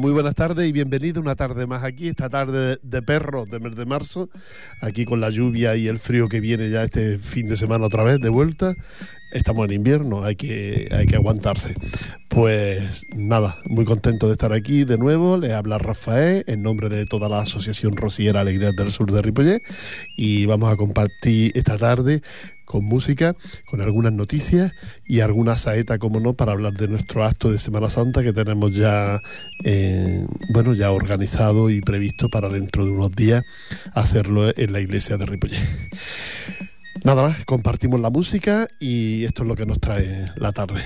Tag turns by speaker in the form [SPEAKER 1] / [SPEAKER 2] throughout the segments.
[SPEAKER 1] Muy buenas tardes y bienvenido una tarde más aquí, esta tarde de perro de mes de marzo, aquí con la lluvia y el frío que viene ya este fin de semana otra vez de vuelta. Estamos en invierno, hay que, hay que aguantarse. Pues nada, muy contento de estar aquí de nuevo. Le habla Rafael en nombre de toda la Asociación Rociera Alegrías del Sur de Ripollet y vamos a compartir esta tarde con música, con algunas noticias y alguna saeta, como no, para hablar de nuestro acto de Semana Santa que tenemos ya, eh, bueno, ya organizado y previsto para dentro de unos días hacerlo en la iglesia de Ripollet. Nada más, compartimos la música y esto es lo que nos trae la tarde.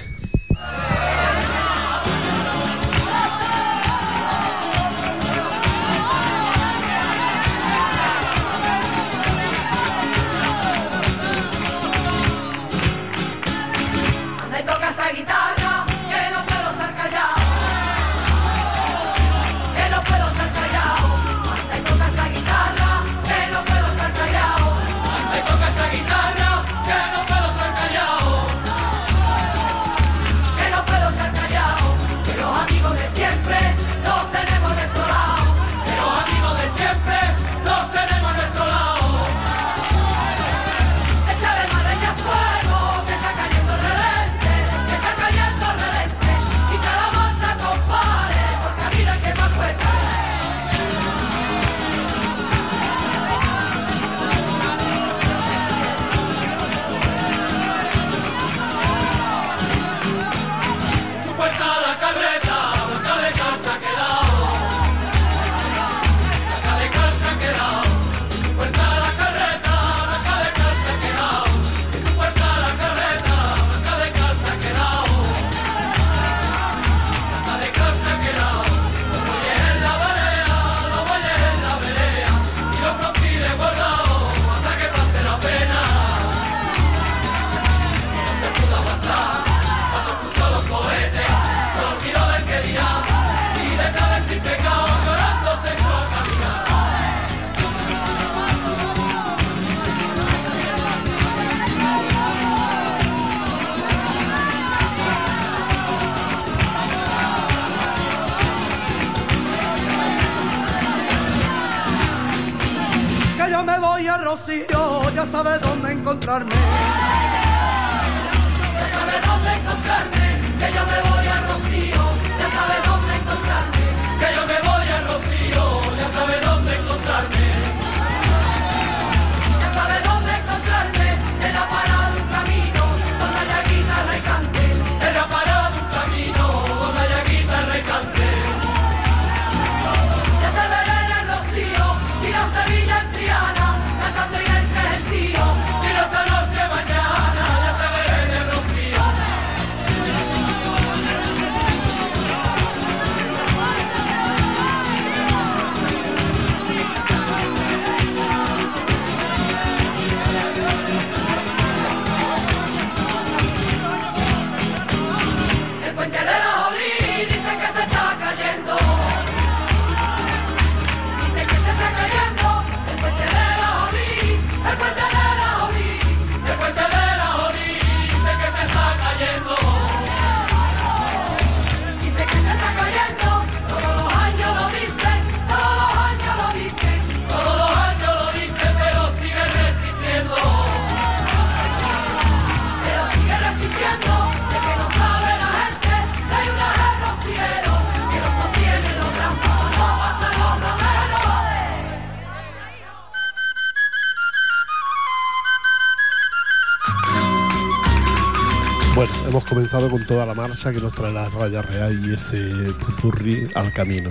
[SPEAKER 1] Con toda la marcha que nos trae la raya real y ese pupurri al camino.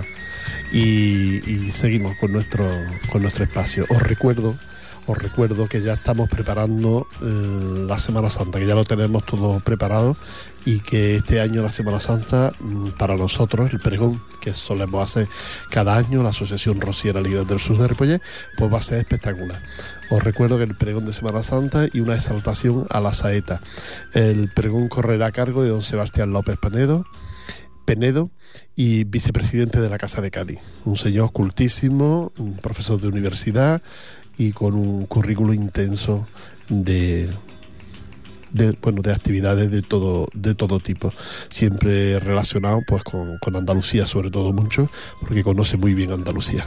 [SPEAKER 1] Y, y seguimos con nuestro, con nuestro espacio. Os recuerdo, os recuerdo que ya estamos preparando eh, la Semana Santa, que ya lo tenemos todo preparado y que este año la Semana Santa, mm, para nosotros, el pregón que solemos hacer cada año, la Asociación Rociera Libre del Sur de Ripollet, pues va a ser espectacular. Os recuerdo que el pregón de Semana Santa y una exaltación a la saeta. El pregón correrá a cargo de don Sebastián López Penedo, Penedo y vicepresidente de la Casa de Cádiz. Un señor cultísimo, un profesor de universidad y con un currículo intenso de, bueno, de actividades de todo, de todo tipo, siempre relacionado pues con Andalucía sobre todo mucho, porque conoce muy bien Andalucía.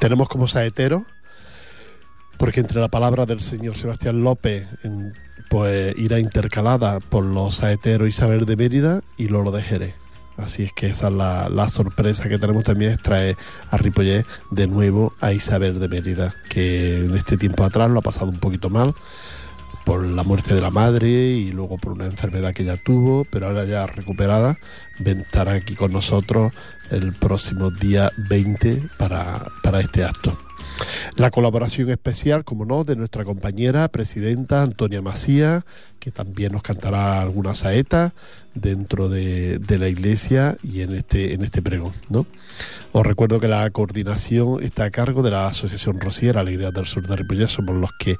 [SPEAKER 1] Tenemos como saetero, porque entre la palabra del señor Sebastián López pues irá intercalada por los saeteros Isabel de Mérida y Lolo de Jerez. Así es que esa es la, la sorpresa que tenemos también es traer a Ripollet de nuevo a Isabel de Mérida, que en este tiempo atrás lo ha pasado un poquito mal por la muerte de la madre y luego por una enfermedad que ya tuvo, pero ahora ya recuperada, estará aquí con nosotros el próximo día 20 para, para este acto. La colaboración especial, como no, de nuestra compañera presidenta Antonia Macía, que también nos cantará alguna saeta dentro de, de la iglesia y en este, en este pregón. ¿no? Os recuerdo que la coordinación está a cargo de la Asociación Rociera Alegría del Sur de Ripollet, somos los que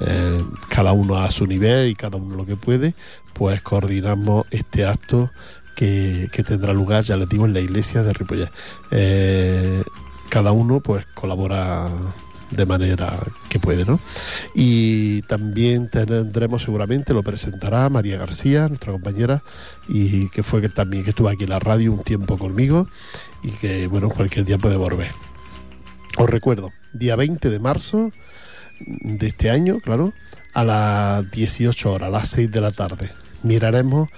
[SPEAKER 1] eh, cada uno a su nivel y cada uno lo que puede, pues coordinamos este acto que, tendrá lugar, ya les digo, en la iglesia de Ripollet. Eh, cada uno pues colabora de manera que puede, ¿no? Y también tendremos seguramente, lo presentará María García, nuestra compañera, y que fue que también que estuvo aquí en la radio un tiempo conmigo y que, bueno, cualquier día puede volver. Os recuerdo, día 20 de marzo de este año, claro, a las 18 horas, a las 6 de la tarde. Miraremos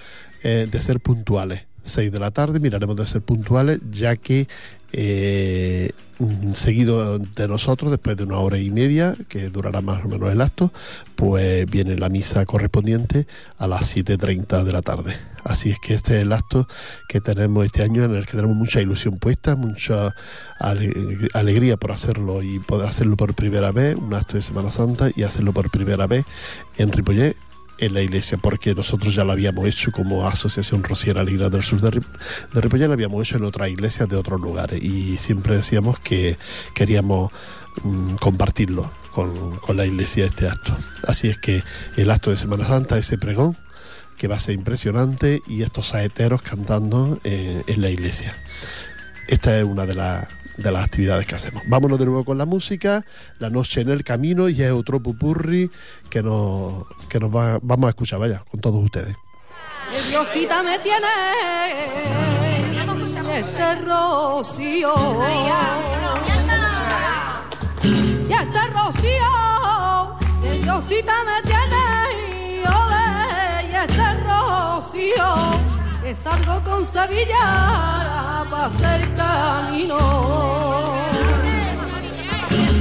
[SPEAKER 1] eh, de ser puntuales. 6 de la tarde miraremos de ser puntuales, ya que eh, seguido de nosotros, después de una hora y media, que durará más o menos el acto, pues viene la misa correspondiente a las 7.30 de la tarde. Así es que este es el acto que tenemos este año en el que tenemos mucha ilusión puesta, mucha ale- alegría por hacerlo y poder hacerlo por primera vez, un acto de Semana Santa y hacerlo por primera vez en Ripollet en la iglesia, porque nosotros ya lo habíamos hecho como Asociación Rociera Ligra del Sur de, Rip- de Ripollet, lo habíamos hecho en otras iglesias de otros lugares y siempre decíamos que queríamos mm, compartirlo con, con la iglesia este acto. Así es que el acto de Semana Santa, ese pregón, que va a ser impresionante, y estos saeteros cantando eh, en la iglesia. Esta es una de, las de las actividades que hacemos. Vámonos de nuevo con la música, La Noche en el Camino, y es otro pupurri que nos, que nos va, vamos a escuchar, vaya, con todos ustedes.
[SPEAKER 2] Diosita me tiene este rocío y este rocío el Diosita me tiene y ole y este rocío que salgo con Sevilla para hacer camino.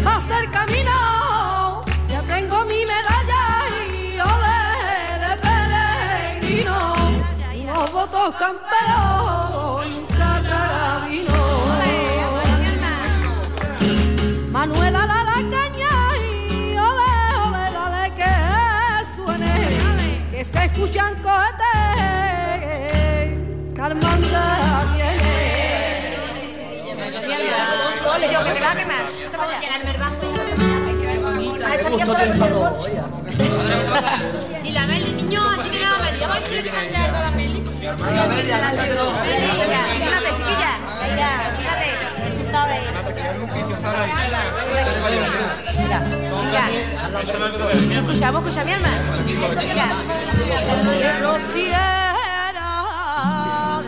[SPEAKER 2] Para hacer camino. Ya tengo mi medalla y ole de peregrino. Unos votos camperos Carmanda viene
[SPEAKER 3] yo que va a.
[SPEAKER 4] Y la Meli, niño, aquí tiene la Meli. Vamos a decirle que a la Meli.
[SPEAKER 5] Cántate dos.
[SPEAKER 3] Venga, anímate, chiquilla. Tú sabes. Venga, venga. Escuchamos, escucha mi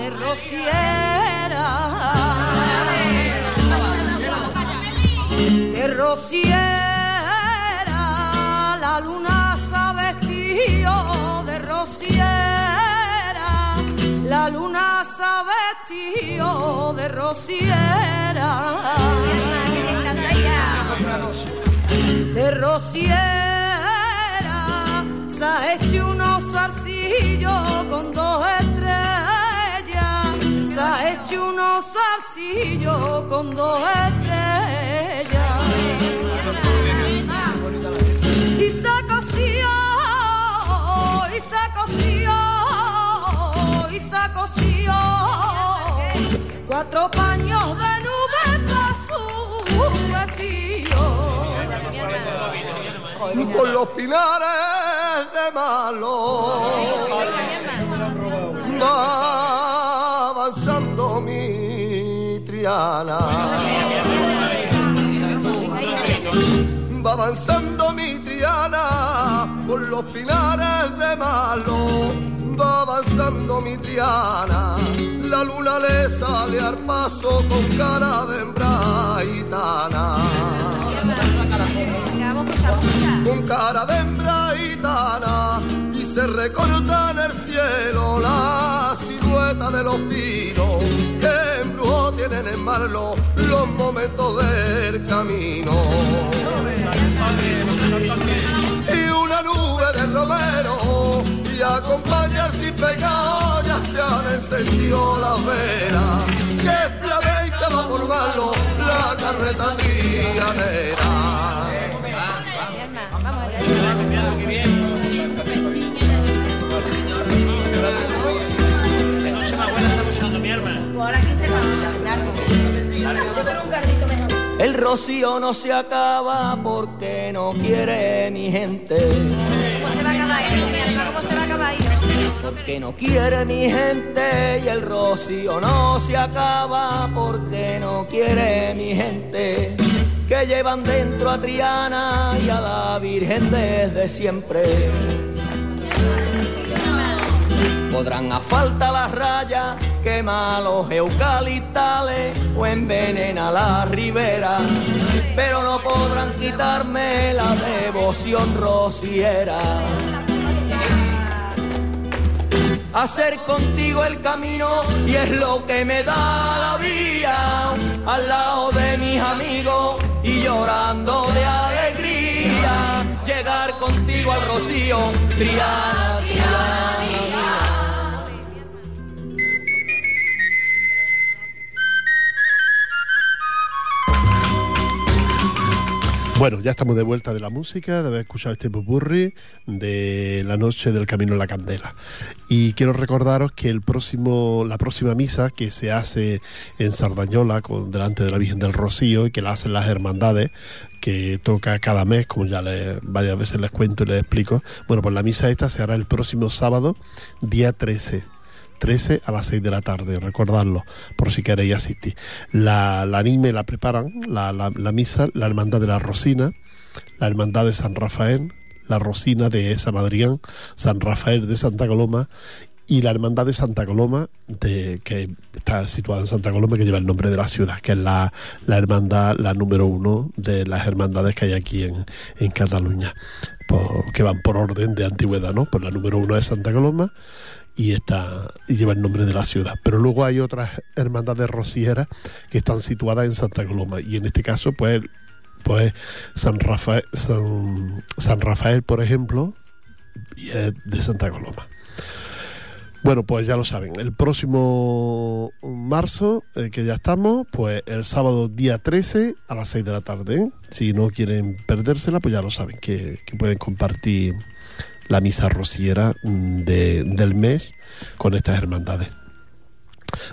[SPEAKER 2] de rociera de rociera la luna se ha vestido de rociera la luna se ha vestido de rociera de rociera se ha hecho unos zarcillos con dos estrellas. Hecho unos zarcillos con dos estrellas. Y se coció, y se coció, y se coció. Cuatro paños de nube para su vestido.
[SPEAKER 6] por los pinares de malo. Va avanzando mi triana por los pinares de malo. Va avanzando mi triana. La luna le sale al paso con cara de hembra gitana con cara de hembra gitana y se recorta en el cielo la silueta de los pinos tienen en marlo los momentos del camino. Y una nube de romero y acompañar sin pecado ya se han encendido las velas. Que flamenca va por malo la carreta trianera.
[SPEAKER 7] El rocío no se acaba porque no quiere mi gente.
[SPEAKER 3] ¿Cómo se va a acabar alma? ¿Cómo se va a acabar esto?
[SPEAKER 7] Porque no quiere mi gente y el rocío no se acaba porque no quiere mi gente. Que llevan dentro a Triana y a la Virgen desde siempre. Podrán a falta las rayas, quema los eucaliptales o envenena la ribera, pero no podrán quitarme la devoción rociera. Hacer contigo el camino y es lo que me da la vía al lado de mis amigos y llorando de alegría. Llegar contigo al rocío, Triana.
[SPEAKER 1] Bueno, ya estamos de vuelta de la música, de haber escuchado este pupurri de la noche del Camino de la Candela. Y quiero recordaros que el próximo, la próxima misa que se hace en Sardañola, con, delante de la Virgen del Rocío, y que la hacen las hermandades, que toca cada mes, como ya les, varias veces les cuento y les explico. Bueno, pues la misa esta se hará el próximo sábado, día 13. 13 a las 6 de la tarde, recordadlo, por si queréis asistir. La, la anime la preparan, la, la, misa, la Hermandad de la Rosina, la Hermandad de San Rafael, la Rosina de San Adrián, San Rafael de Santa Coloma y la Hermandad de Santa Coloma, de, que está situada en Santa Coloma, que lleva el nombre de la ciudad, que es la, la hermandad, la número uno de las hermandades que hay aquí en, en Cataluña, que van por orden de antigüedad, ¿no? Pues la número uno es Santa Coloma y está y lleva el nombre de la ciudad. Pero luego hay otras hermandades rocieras que están situadas en Santa Coloma y en este caso, pues, pues San Rafael, San, Rafael, por ejemplo, es de Santa Coloma. Bueno, pues ya lo saben, el próximo marzo, eh, que ya estamos, pues el sábado día 13 a las 6 de la tarde. ¿eh? Si no quieren perdérsela, pues ya lo saben, que, que pueden compartir la misa rociera mm, de- del mes con estas hermandades.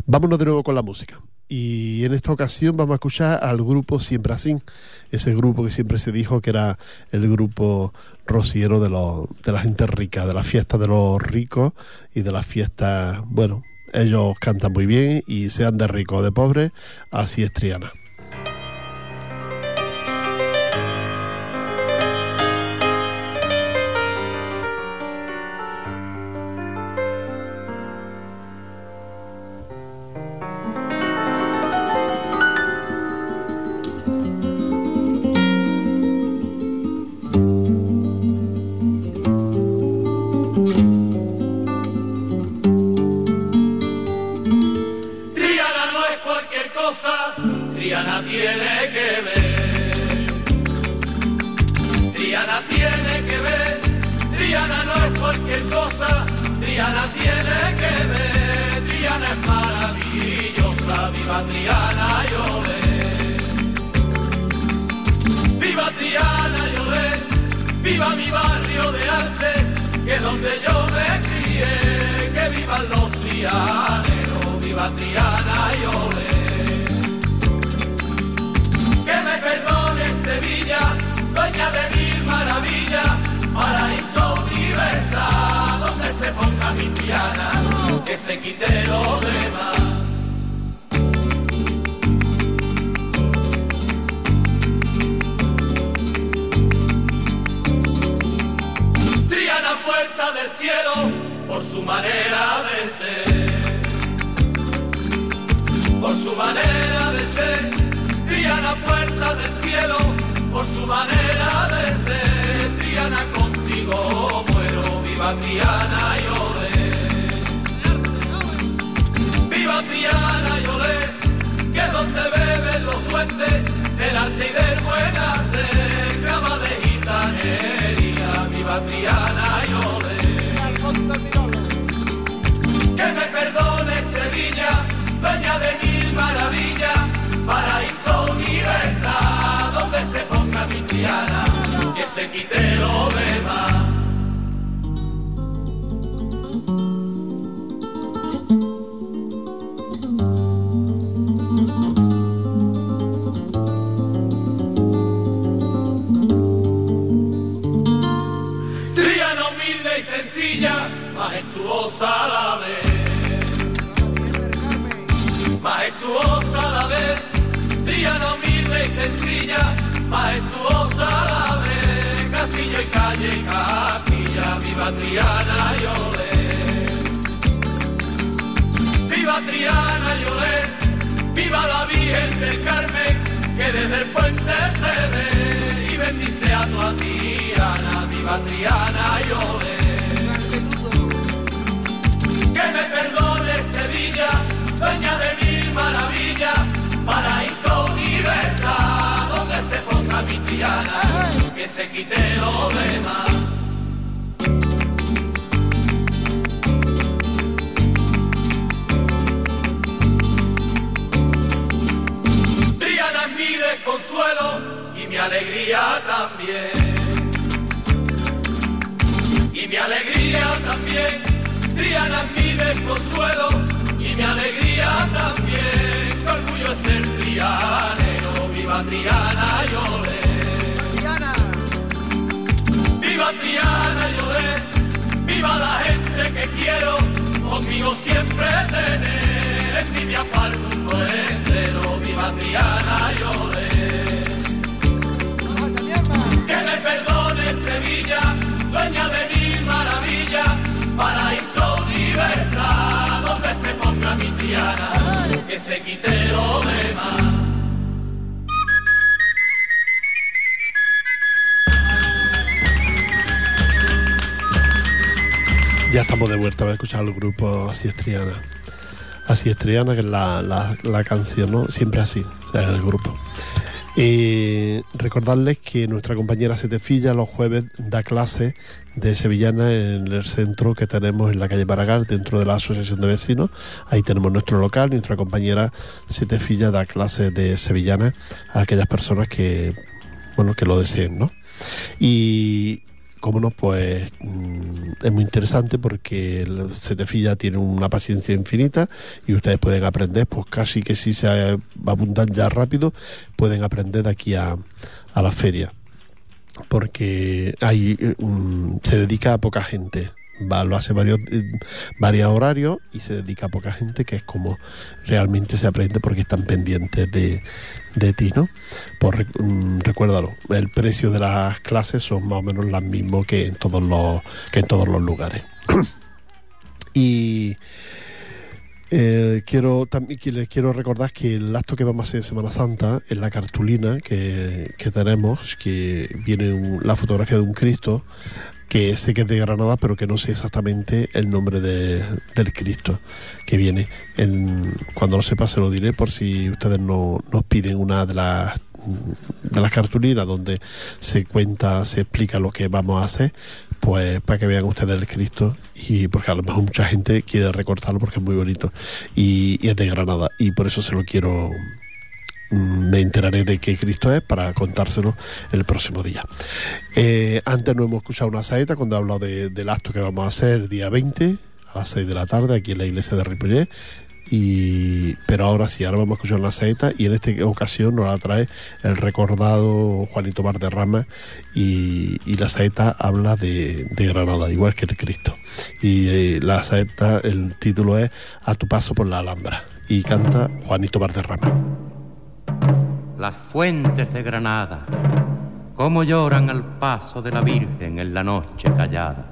[SPEAKER 1] Vámonos de nuevo con la música. Y en esta ocasión vamos a escuchar al grupo Siempre Así, ese grupo que siempre se dijo que era el grupo rociero de, los, de la gente rica, de las fiestas de los ricos y de las fiestas, bueno, ellos cantan muy bien y sean de ricos o de pobres, así es. Triana
[SPEAKER 8] que
[SPEAKER 9] se quite lo demás. Triana puerta del cielo por su manera de ser. Por su manera de ser. Triana puerta del cielo por su manera de ser. Triana contigo muero, viva Triana y Triana y olé, que donde beben los fuentes del arte y del buen hacer. Graba de gitanería, viva Triana y olé. Que me perdone Sevilla, dueña de mil maravillas, paraíso universal, donde se ponga mi Triana, que se quite lo demás. Majestuosa la vez. Majestuosa la vez, Triana humilde y sencilla, majestuosa la vez. Castillo y calle, Castilla, viva Triana y olé. Viva Triana y olé, viva la Virgen del Carmen, que desde el puente se ve y bendice a tu Triana, viva Triana y olé. Que me perdone Sevilla, dueña de mil maravillas, paraíso universal, donde se ponga mi Triana, que se quite lo demás. Triana es mi desconsuelo y mi alegría también. Y mi alegría también, Triana es mi desconsuelo y mi alegría también. Qué orgullo es ser trianero, viva Triana y olé. Viva Triana y olé, viva la gente que quiero, conmigo siempre tener envidia para el mundo entero, viva Triana y olé. Que me perdone Sevilla, dueña de mil maravillas, paraíso universal, donde se ponga mi Triana, que se quite lo demás.
[SPEAKER 1] Ya estamos de vuelta, a escuchar el grupo Así es Triana. Así es Triana, que es la, la- la canción, ¿no? Siempre así, o sea, el grupo. Y recordarles que nuestra compañera Setefilla los jueves da clase de sevillana en el centro que tenemos en la calle Paragal, dentro de la Asociación de Vecinos. Ahí tenemos nuestro local, nuestra compañera Setefilla da clases de sevillana a aquellas personas que, bueno, que lo deseen, ¿no? Y como no, pues mm, es muy interesante porque el Setefilla tiene una paciencia infinita y ustedes pueden aprender, pues casi que si se apuntan ya rápido, pueden aprender de aquí a, a la feria. Porque eh, mm, se dedica a poca gente. Va, lo hace varios, eh, horarios y se dedica a poca gente, que es como realmente se aprende porque están pendientes de, de ti, ¿no? Pues mm, recuérdalo, el precio de las clases son más o menos las mismas que en todos los, que en todos los lugares. y eh, quiero también les quiero recordar que el acto que vamos a hacer en Semana Santa en la cartulina que, que tenemos, que viene un- la fotografía de un Cristo, que sé que es de Granada, pero que no sé exactamente el nombre de- del Cristo que viene. En- cuando lo sepa se lo diré por si ustedes no, nos piden una de las de las cartulinas donde se cuenta, se explica lo que vamos a hacer, pues para que vean ustedes el Cristo y porque a lo mejor mucha gente quiere recortarlo porque es muy bonito y, es de Granada y por eso se lo quiero me enteraré de qué Cristo es para contárselo el próximo día. Eh, antes no hemos escuchado una saeta cuando he de- del acto que vamos a hacer el día 20 a las 6 de la tarde aquí en la iglesia de Ripollet. Y, pero ahora sí, ahora vamos a escuchar una saeta y en esta ocasión nos la trae el recordado Juanito Valderrama y, y la saeta habla de, de Granada, igual que el Cristo. Y eh, la saeta, el título es A tu paso por la Alhambra y canta Juanito Valderrama.
[SPEAKER 10] Las fuentes de Granada, cómo lloran al paso de la Virgen en la noche callada.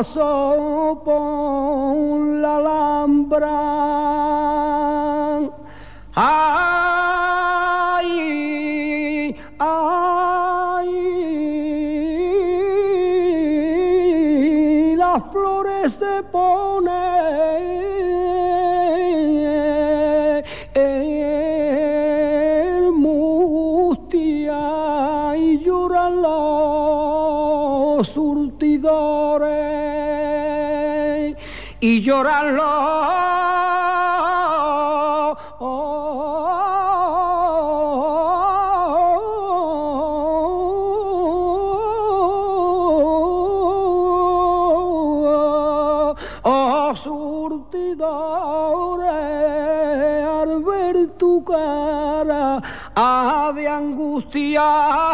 [SPEAKER 11] Paso por la Alhambra. Ay, ay, las flores se ponen mustia y lloran los surtidores y lloran los oh, surtidores al ver tu cara ah, de angustia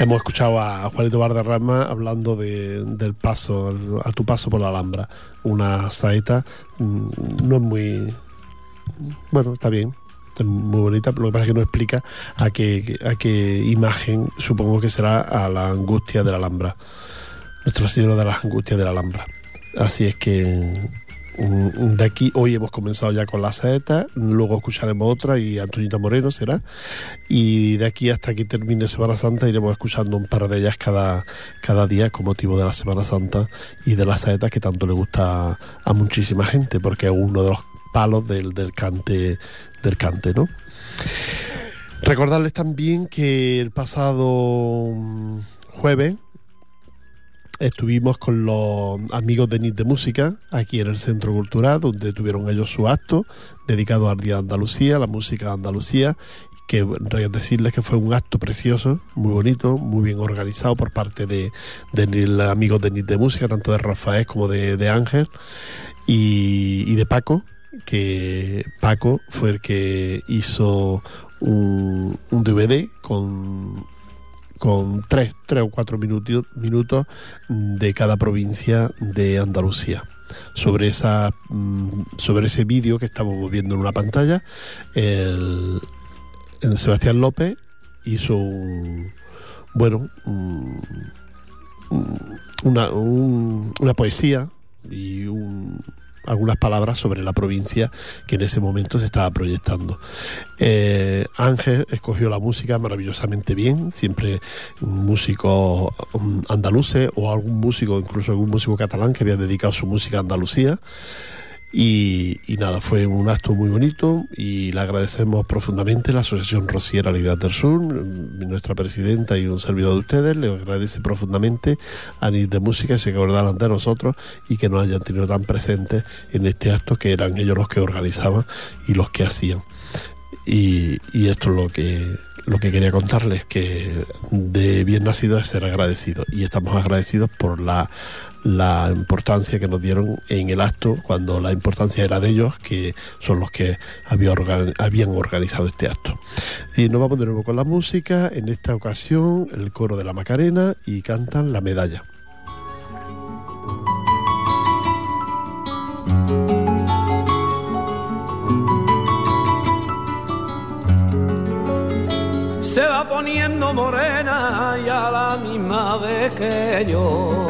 [SPEAKER 1] Hemos escuchado a Juanito Valderrama hablando de- del paso, a tu paso por la Alhambra. Una saeta, mm, no es muy. Bueno, está bien, es muy bonita, pero lo que pasa es que no explica a qué, a qué imagen, supongo que será a la angustia de la Alhambra. Nuestra Señora de las Angustias de la Alhambra. Así es que de aquí hoy hemos comenzado ya con la saeta, luego escucharemos otra y Antonita Moreno será. Y de aquí hasta que termine Semana Santa iremos escuchando un par de ellas cada, cada día con motivo de la Semana Santa y de las saetas que tanto le gusta a muchísima gente, porque es uno de los palos del, del cante, del cante, ¿no? Recordarles también que el pasado mm, jueves estuvimos con los amigos de NIT de Música aquí en el Centro Cultural, donde tuvieron ellos su acto dedicado al Día de Andalucía, la música de Andalucía, que decirles que fue un acto precioso, muy bonito, muy bien organizado por parte de, de los amigos de NIT de Música, tanto de Rafael como de, de Ángel y, y de Paco, que Paco fue el que hizo un, un DVD con con tres, tres o cuatro minutos, minutos de cada provincia de Andalucía. Sobre, esa, mm, sobre ese vídeo que estamos viendo en una pantalla, el, Sebastián López hizo un, bueno, un- un- una, un- una poesía y un- algunas palabras sobre la provincia que en ese momento se estaba proyectando. Eh, Ángel escogió la música maravillosamente bien, siempre músicos um, andaluces o algún músico, incluso algún músico catalán que había dedicado su música a Andalucía. Y, nada, fue un acto muy bonito y le agradecemos profundamente la Asociación Rociera Libertad del Sur, mm, nuestra presidenta y un servidor de ustedes, le agradece profundamente a NIT de Música que se acordaran de nosotros y que nos hayan tenido tan presentes en este acto que eran ellos los que organizaban y los que hacían. Y, y esto es lo que lo que quería contarles, que de bien nacido es ser agradecido y estamos agradecidos por la, la importancia que nos dieron en el acto cuando la importancia era de ellos, que son los que había organ- habían organizado este acto. Y nos vamos de nuevo con la música, en esta ocasión el coro de la Macarena y cantan la medalla.
[SPEAKER 12] se va poniendo morena y a la misma vez que yo.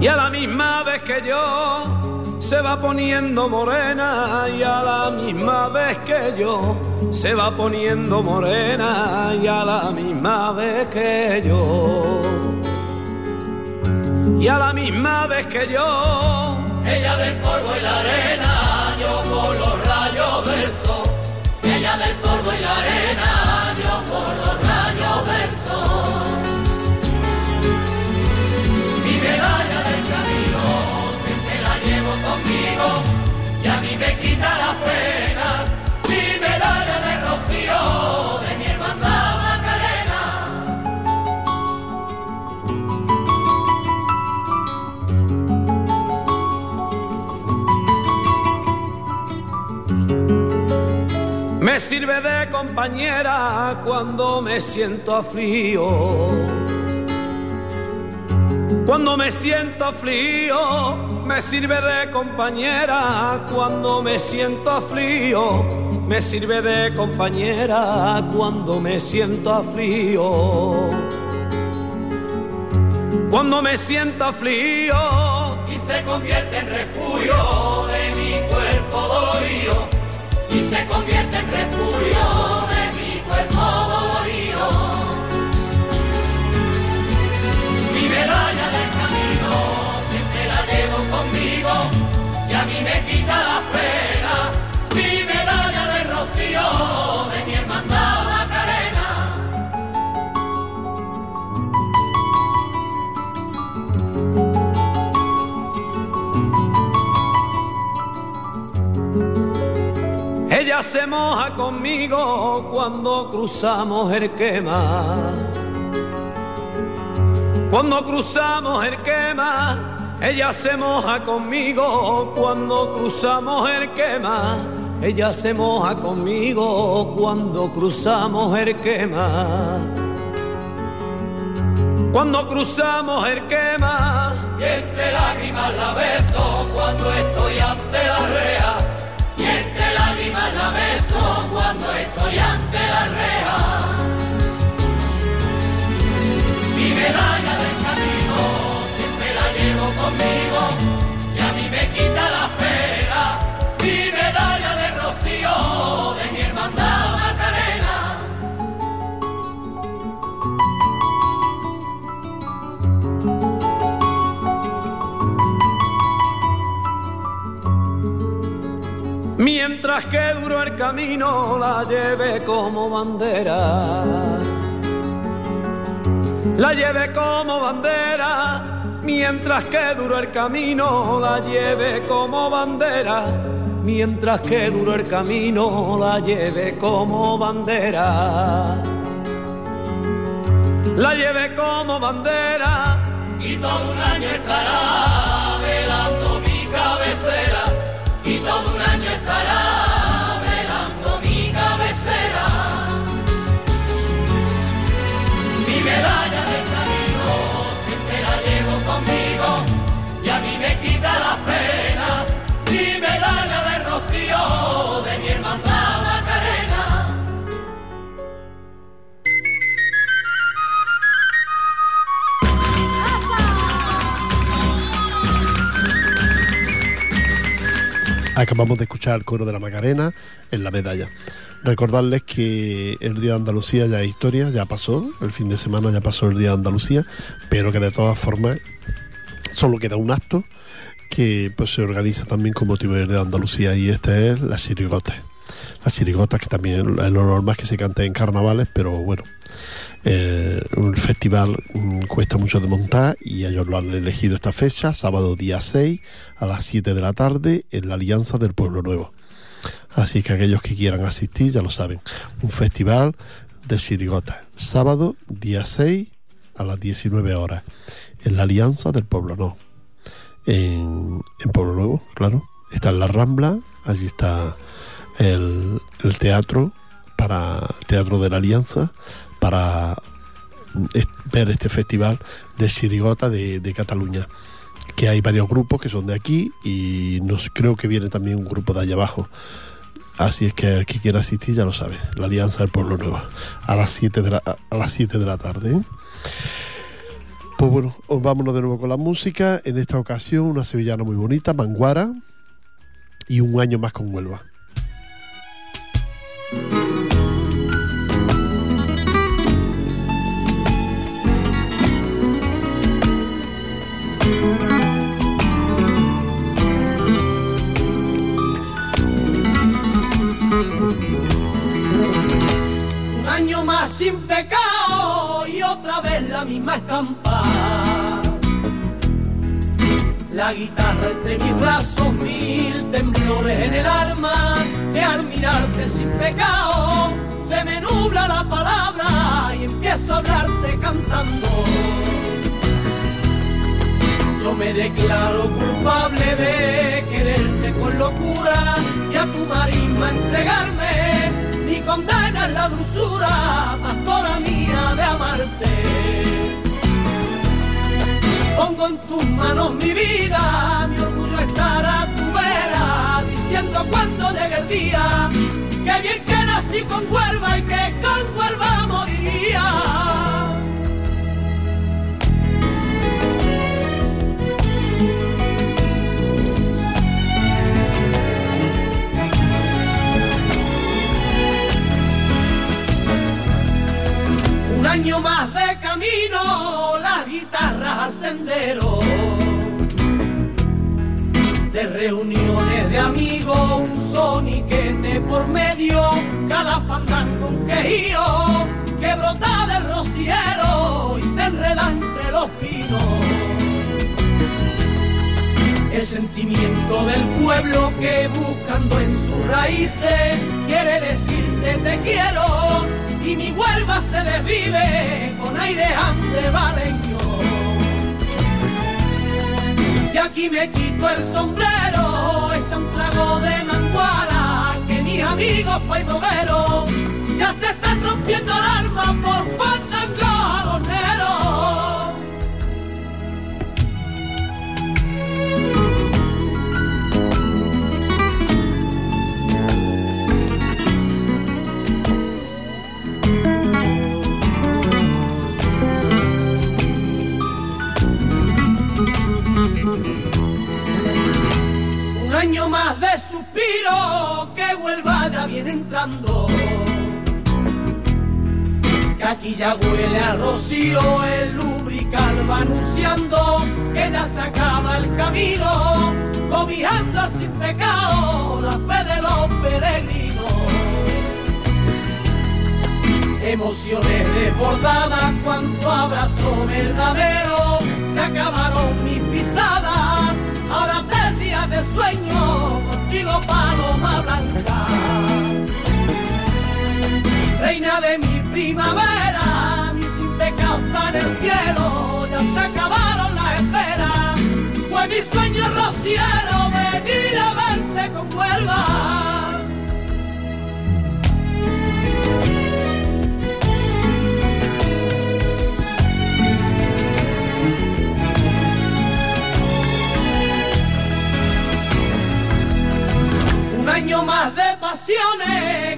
[SPEAKER 12] Y a la misma vez que yo se va poniendo morena y a la misma vez que yo se va poniendo morena y a la misma vez que yo. Y a la misma vez que yo,
[SPEAKER 9] Ella del polvo y la arena, yo por los rayos del sol. Ella del polvo y la arena, y a mí me quita la pena. Mi medalla de rocío de mi hermandad Macarena.
[SPEAKER 12] Me sirve de compañera cuando me siento aflío. Cuando me siento aflío, me sirve de compañera cuando me siento aflío. Me sirve de compañera cuando me siento aflío. Cuando me siento aflío
[SPEAKER 9] y se convierte en refugio de mi cuerpo dolorido y se convierte en refugio de mi cuerpo dolorido. Mi medalla del me quita la pena. Mi medalla de rocío de mi hermandad Macarena.
[SPEAKER 12] Ella se moja conmigo cuando cruzamos el quema. Cuando cruzamos el quema, ella se moja conmigo cuando cruzamos el quema. Ella se moja conmigo cuando cruzamos el quema. Cuando cruzamos el quema,
[SPEAKER 9] Y entre lágrimas la beso cuando estoy ante la rea. Y entre lágrimas la beso cuando estoy ante la rea. Y a mí me quita la pena. Mi medalla de rocío de mi hermandad Macarena.
[SPEAKER 12] Mientras que duro el camino la lleve como bandera. La lleve como bandera. Mientras que duro el camino la lleve como bandera. Mientras que duro el camino la lleve como bandera. La lleve como bandera.
[SPEAKER 9] Y todo un año estará velando mi cabecera. Y todo un año estará
[SPEAKER 1] Acabamos de escuchar el coro de la Macarena en la medalla. Recordarles que el Día de Andalucía ya es historia, ya pasó, el fin de semana ya pasó el Día de Andalucía, pero que de todas formas solo queda un acto que pues se organiza también con motivo de Andalucía y este es la chirigota. Las chirigotas que también es lo normal que se cante en carnavales, pero bueno, eh, un festival mm, cuesta mucho de montar y ellos lo han elegido esta fecha, sábado día 6 a las 7 de la tarde en la Alianza del Pueblo Nuevo. Así que aquellos que quieran asistir ya lo saben. Un festival de chirigotas, sábado día 6 a las 19 horas en la Alianza del Pueblo Nuevo. En, en Pueblo Nuevo, claro. Está en la Rambla, allí está el, el teatro para Teatro de la Alianza para ver este festival de chirigota de, Cataluña que hay varios grupos que son de aquí y nos creo que viene también un grupo de allá abajo. Así es que el que quiera asistir ya lo sabe la Alianza del Pueblo Nuevo a las 7 de la, a las 7 de la tarde ¿eh? pues bueno os vámonos de nuevo con la música. En esta ocasión una sevillana muy bonita Manguara y un año más con Huelva
[SPEAKER 13] sin pecado y otra vez la misma estampa. La guitarra entre mis brazos, mil temblores en el alma, que al mirarte sin pecado se me nubla la palabra y empiezo a hablarte cantando. Yo me declaro culpable de quererte con locura y a tu marisma entregarme. Mi condena es la dulzura, pastora mía, de amarte. Pongo en tus manos mi vida, mi orgullo estará a tu vera, diciendo cuando llegue el día, que bien que nací con Huelva y que con Huelva moriría. Un año más de camino, guitarras al sendero. De reuniones de amigos, un soniquete por medio, cada fandango un quejío que brota del rociero y se enreda entre los pinos. El sentimiento del pueblo que buscando en sus raíces quiere decirte te quiero y mi Huelva se desvive con aire andevaleño. Y aquí me quito el sombrero, es un trago de manguara que mis amigos paimogueros ya se están rompiendo el alma por fandango año más de suspiro que vuelva ya viene entrando. Que aquí ya huele a rocío, el lubrical va anunciando que ya se acaba el camino, cobijando sin pecado la fe de los peregrinos. Emociones desbordadas, cuanto abrazo verdadero, se acabaron mis pisadas,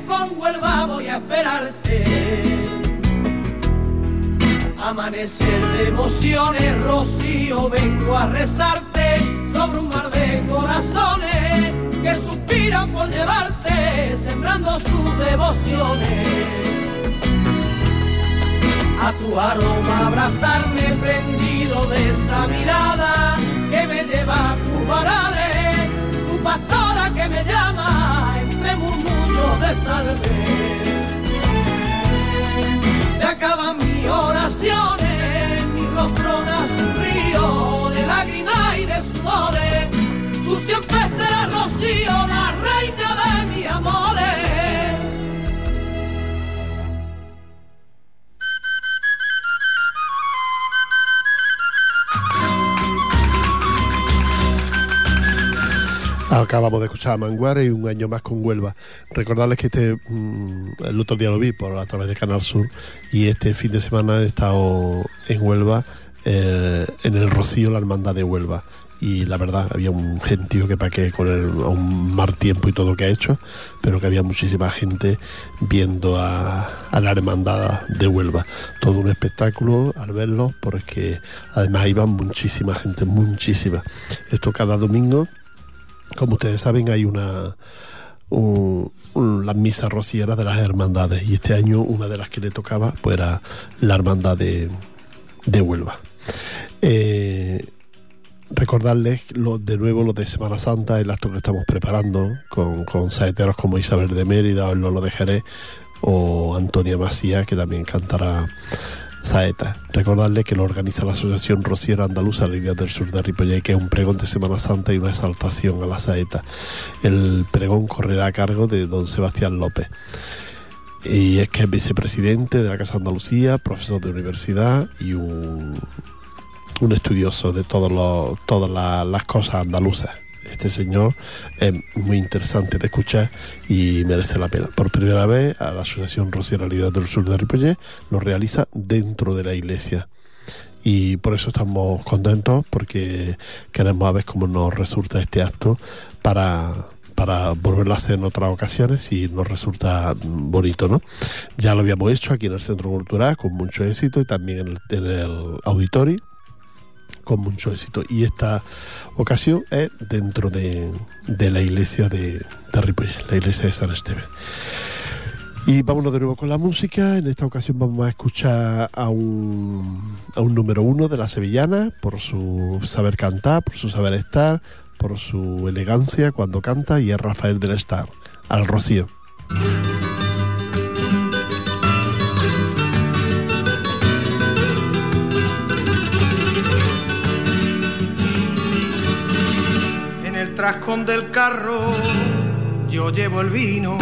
[SPEAKER 13] con Huelva voy a esperarte. Amanecer de emociones, Rocío, vengo a rezarte sobre un mar de corazones que suspiran por llevarte, sembrando sus devociones. A tu aroma abrazarme prendido de esa mirada que me lleva a tus varales, tu pastora que me llama entre murmullos de salve. Se acaban mis oraciones, mi rostro nace un río de lágrimas y de sudores. Tú siempre serás Rocío, la reina
[SPEAKER 1] Acabamos de escuchar a Manguare y un año más con Huelva. Recordarles que este mm, el otro día lo vi por a través de Canal Sur y este fin de semana he estado en Huelva, eh, en el Rocío, la hermandad de Huelva. Y la verdad, había un gentío que pa' qué con el, un mal tiempo y todo que ha hecho, pero que había muchísima gente viendo a, a la hermandad de Huelva. Todo un espectáculo al verlo, porque además iban muchísima gente, muchísima. Esto cada domingo como ustedes saben, hay una un, un- las misas rocieras de las hermandades y este año una de las que le tocaba pues era la hermandad de, de Huelva. Eh, recordarles de nuevo lo de Semana Santa, el acto que estamos preparando con, con saeteros como Isabel de Mérida o Lolo de Jerez o Antonia Macía, que también cantará saeta. Recordarles que lo organiza la Asociación Rociera Andaluza Líneas del Sur de Ripollet, que es un pregón de Semana Santa y una exaltación a la saeta. El pregón correrá a cargo de don Sebastián López. Y es que es vicepresidente de la Casa Andalucía, profesor de universidad y un, estudioso de todas la- las cosas andaluzas. Este señor es muy interesante de escuchar y merece la pena. Por primera vez, a la Asociación Rociera Líderes del Sur de Ripollet lo realiza dentro de la iglesia. Y por eso estamos contentos, porque queremos a ver cómo nos resulta este acto para, para volverlo a hacer en otras ocasiones si nos resulta bonito, ¿no? Ya lo habíamos hecho aquí en el Centro Cultural con mucho éxito y también en el, en el auditorio con mucho éxito. Y esta ocasión es dentro de, de la iglesia de, de la iglesia de San Esteban. Y vámonos de nuevo con la música. En esta ocasión vamos a escuchar a un, a un número uno de la sevillana por su saber cantar, por su saber estar, por su elegancia cuando canta y es Rafael del Estar, al Rocío.
[SPEAKER 14] En el trascón del carro yo llevo el vino.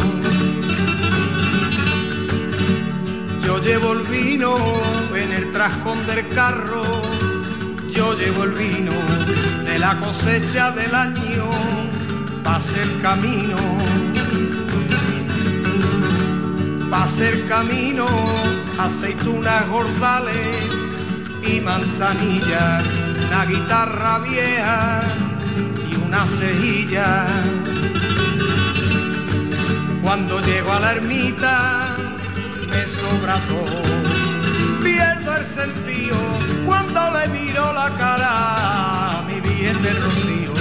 [SPEAKER 14] Yo llevo el vino en el trascón del carro. Yo llevo el vino de la cosecha del año. Pase el camino. Pase el camino, aceitunas gordales y manzanillas, una guitarra vieja una cejilla. Cuando llego a la ermita me sobra todo, pierdo el sentido cuando le miro la cara a mi bien del rocío.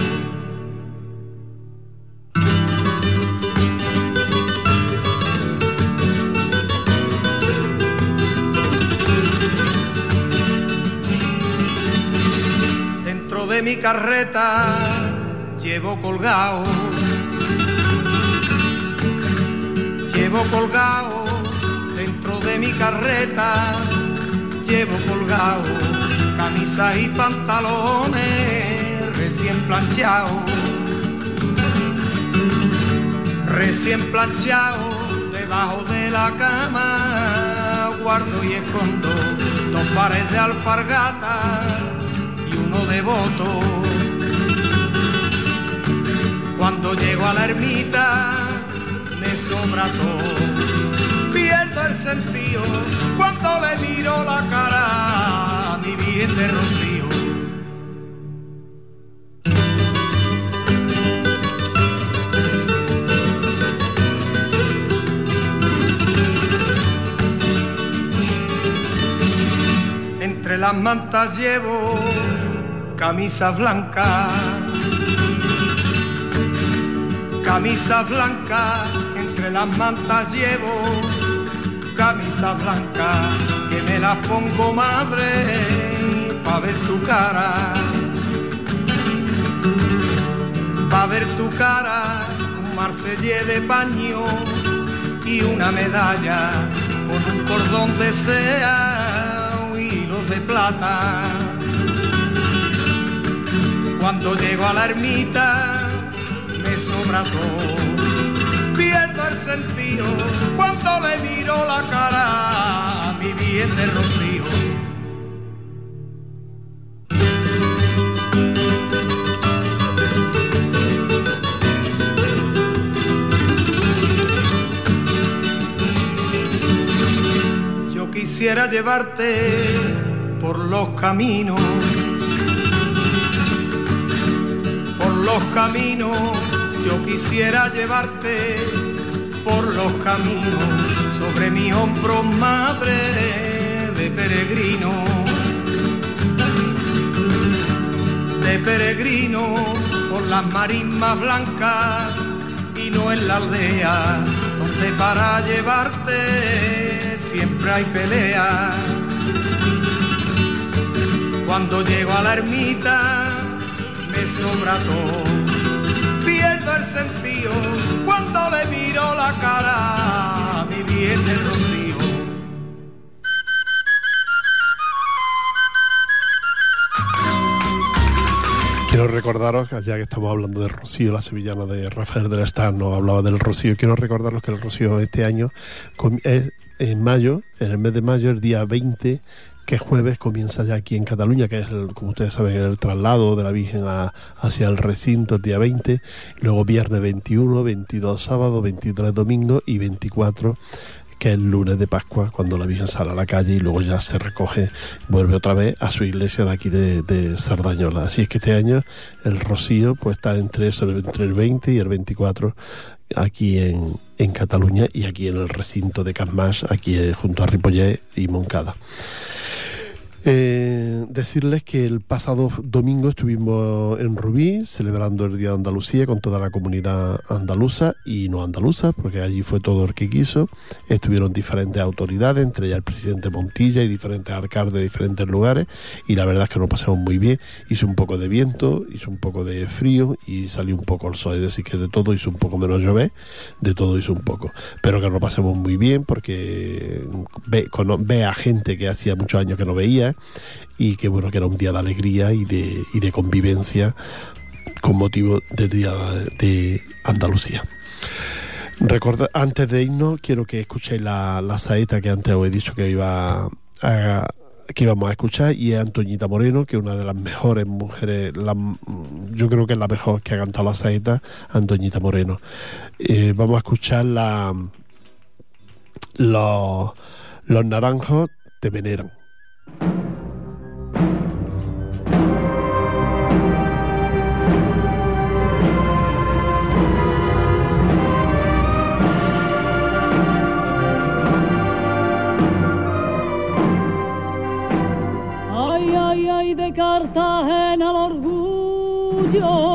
[SPEAKER 14] Dentro de mi carreta llevo colgado, llevo colgado, dentro de mi carreta. Llevo colgado camisas y pantalones recién planchados, recién planchados debajo de la cama. Guardo y escondo dos pares de alpargatas y uno de voto. Cuando llego a la ermita me sobra todo, pierdo el sentido cuando le miro la cara a mi bien de rocío. Entre las mantas llevo camisa blanca, camisa blanca, entre las mantas llevo camisa blanca, que me las pongo madre pa' ver tu cara. ver tu cara, un marsellé de paño y una medalla con un cordón de sea hilos de plata. Cuando llego a la ermita me sobra todo, pierdo el sentido cuando le miro la cara a mi bien de rocío. Yo quisiera llevarte por los caminos, por los caminos, yo quisiera llevarte por los caminos, sobre mis hombros madre de peregrino, de peregrino, por las marismas blancas y no en la aldea, donde para llevarte siempre hay pelea. Cuando llego a la ermita me sobra todo, sentido cuando le miro la cara a mi bien del rocío.
[SPEAKER 1] Quiero recordaros, ya que estamos hablando de Rocío, la sevillana de Rafael del Estar, nos hablaba del Rocío. Quiero recordaros que el Rocío este año es en mayo, en el mes de mayo, el día 20, que jueves comienza ya aquí en Cataluña, que es, el- como ustedes saben, el traslado de la Virgen a- hacia el recinto el día 20, luego viernes 21, 22 sábado, 23 domingo y 24 que es el lunes de Pascua, cuando la Virgen sale a la calle y luego ya se recoge, vuelve otra vez a su iglesia de aquí de, Sardañola. Así es que este año el Rocío pues está entre, entre el 20 y el 24 aquí en, en Cataluña y aquí en el recinto de Carmas, aquí eh, junto a Ripollet y Moncada. Eh, decirles que el pasado domingo estuvimos en Rubí celebrando el Día de Andalucía con toda la comunidad andaluza y no andaluza, porque allí fue todo el que quiso. Estuvieron diferentes autoridades, entre ellas el presidente Montilla y diferentes alcaldes de diferentes lugares, y la verdad es que nos pasamos muy bien. Hizo un poco de viento, hizo un poco de frío y salió un poco el sol, es decir, que de todo hizo un poco menos llover, de todo hizo un poco. Pero que nos pasemos muy bien porque ve, ve a gente que hacía muchos años que no veía y que bueno que era un día de alegría y de, y de convivencia con motivo del día de Andalucía. Recorda, antes de irnos quiero que escuchéis la, la saeta que antes os he dicho que iba a, que íbamos a escuchar y es Antoñita Moreno, que es una de las mejores mujeres, yo creo que es la mejor que ha cantado la saeta, Antoñita Moreno. Eh, vamos a escuchar la, los, los naranjos te veneran.
[SPEAKER 15] Ay, ay, ay, de Cartagena el orgullo.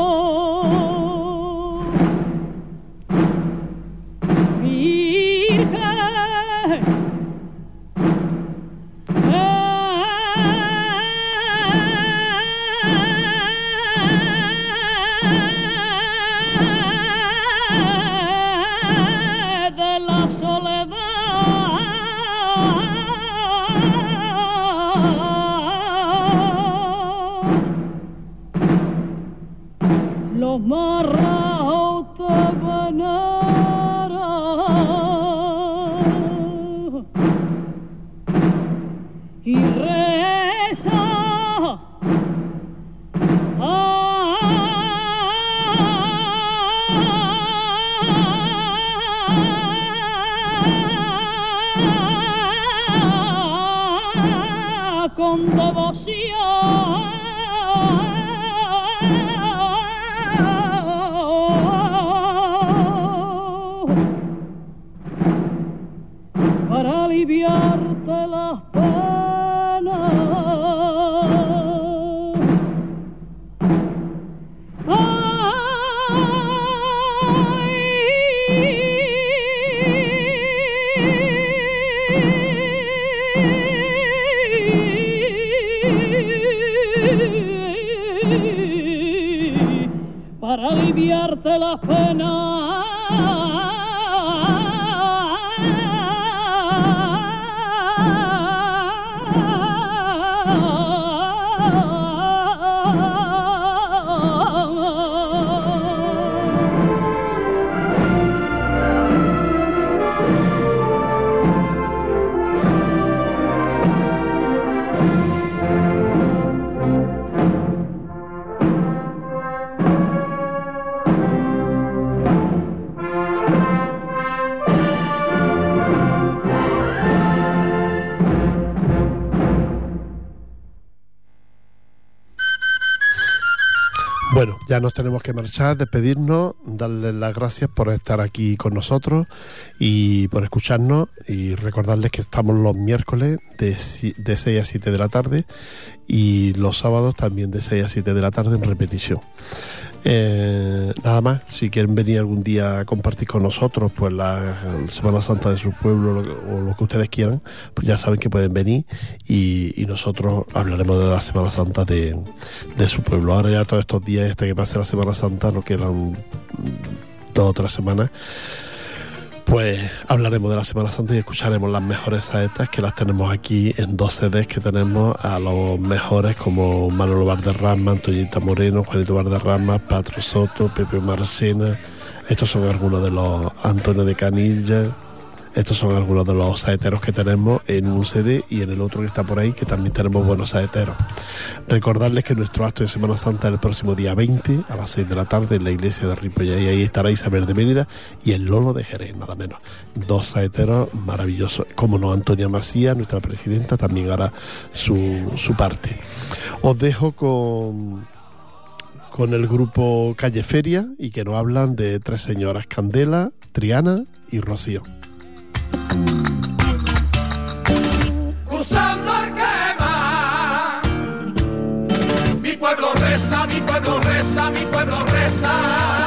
[SPEAKER 15] Aliviarte la pena.
[SPEAKER 1] Nos tenemos que marchar, despedirnos, darles las gracias por estar aquí con nosotros y por escucharnos y recordarles que estamos los miércoles de, de 6 a 7 de la tarde y los sábados también de 6 a 7 de la tarde en repetición. Eh, nada más, si quieren venir algún día a compartir con nosotros pues la Semana Santa de su pueblo lo o lo que ustedes quieran, pues ya saben que pueden venir y, y nosotros hablaremos de la Semana Santa de, de su pueblo. Ahora ya todos estos días hasta que pase la Semana Santa nos quedan dos o tres semanas. Pues hablaremos de la Semana Santa y escucharemos las mejores saetas que las tenemos aquí en dos CDs que tenemos a los mejores como Manolo Valderrama, Antoñita Moreno, Juanito Valderrama, Patro Soto, Pepe Marcena. Estos son algunos de los Antonio de Canilla. Estos son algunos de los saeteros que tenemos en un CD y en el otro que está por ahí, que también tenemos buenos saeteros. Recordarles que nuestro acto de Semana Santa es el próximo día 20 a las 6 de la tarde en la iglesia de Ripollet y ahí estará Isabel de Mérida y el Lolo de Jerez, nada menos. Dos saeteros maravillosos. Como no, Antonia Macías, nuestra presidenta, también hará su, su parte. Os dejo con con el grupo Calle Feria y que nos hablan de tres señoras, Candela, Triana y Rocío.
[SPEAKER 16] Cruzando el quema. Mi pueblo reza, mi pueblo reza, mi pueblo reza.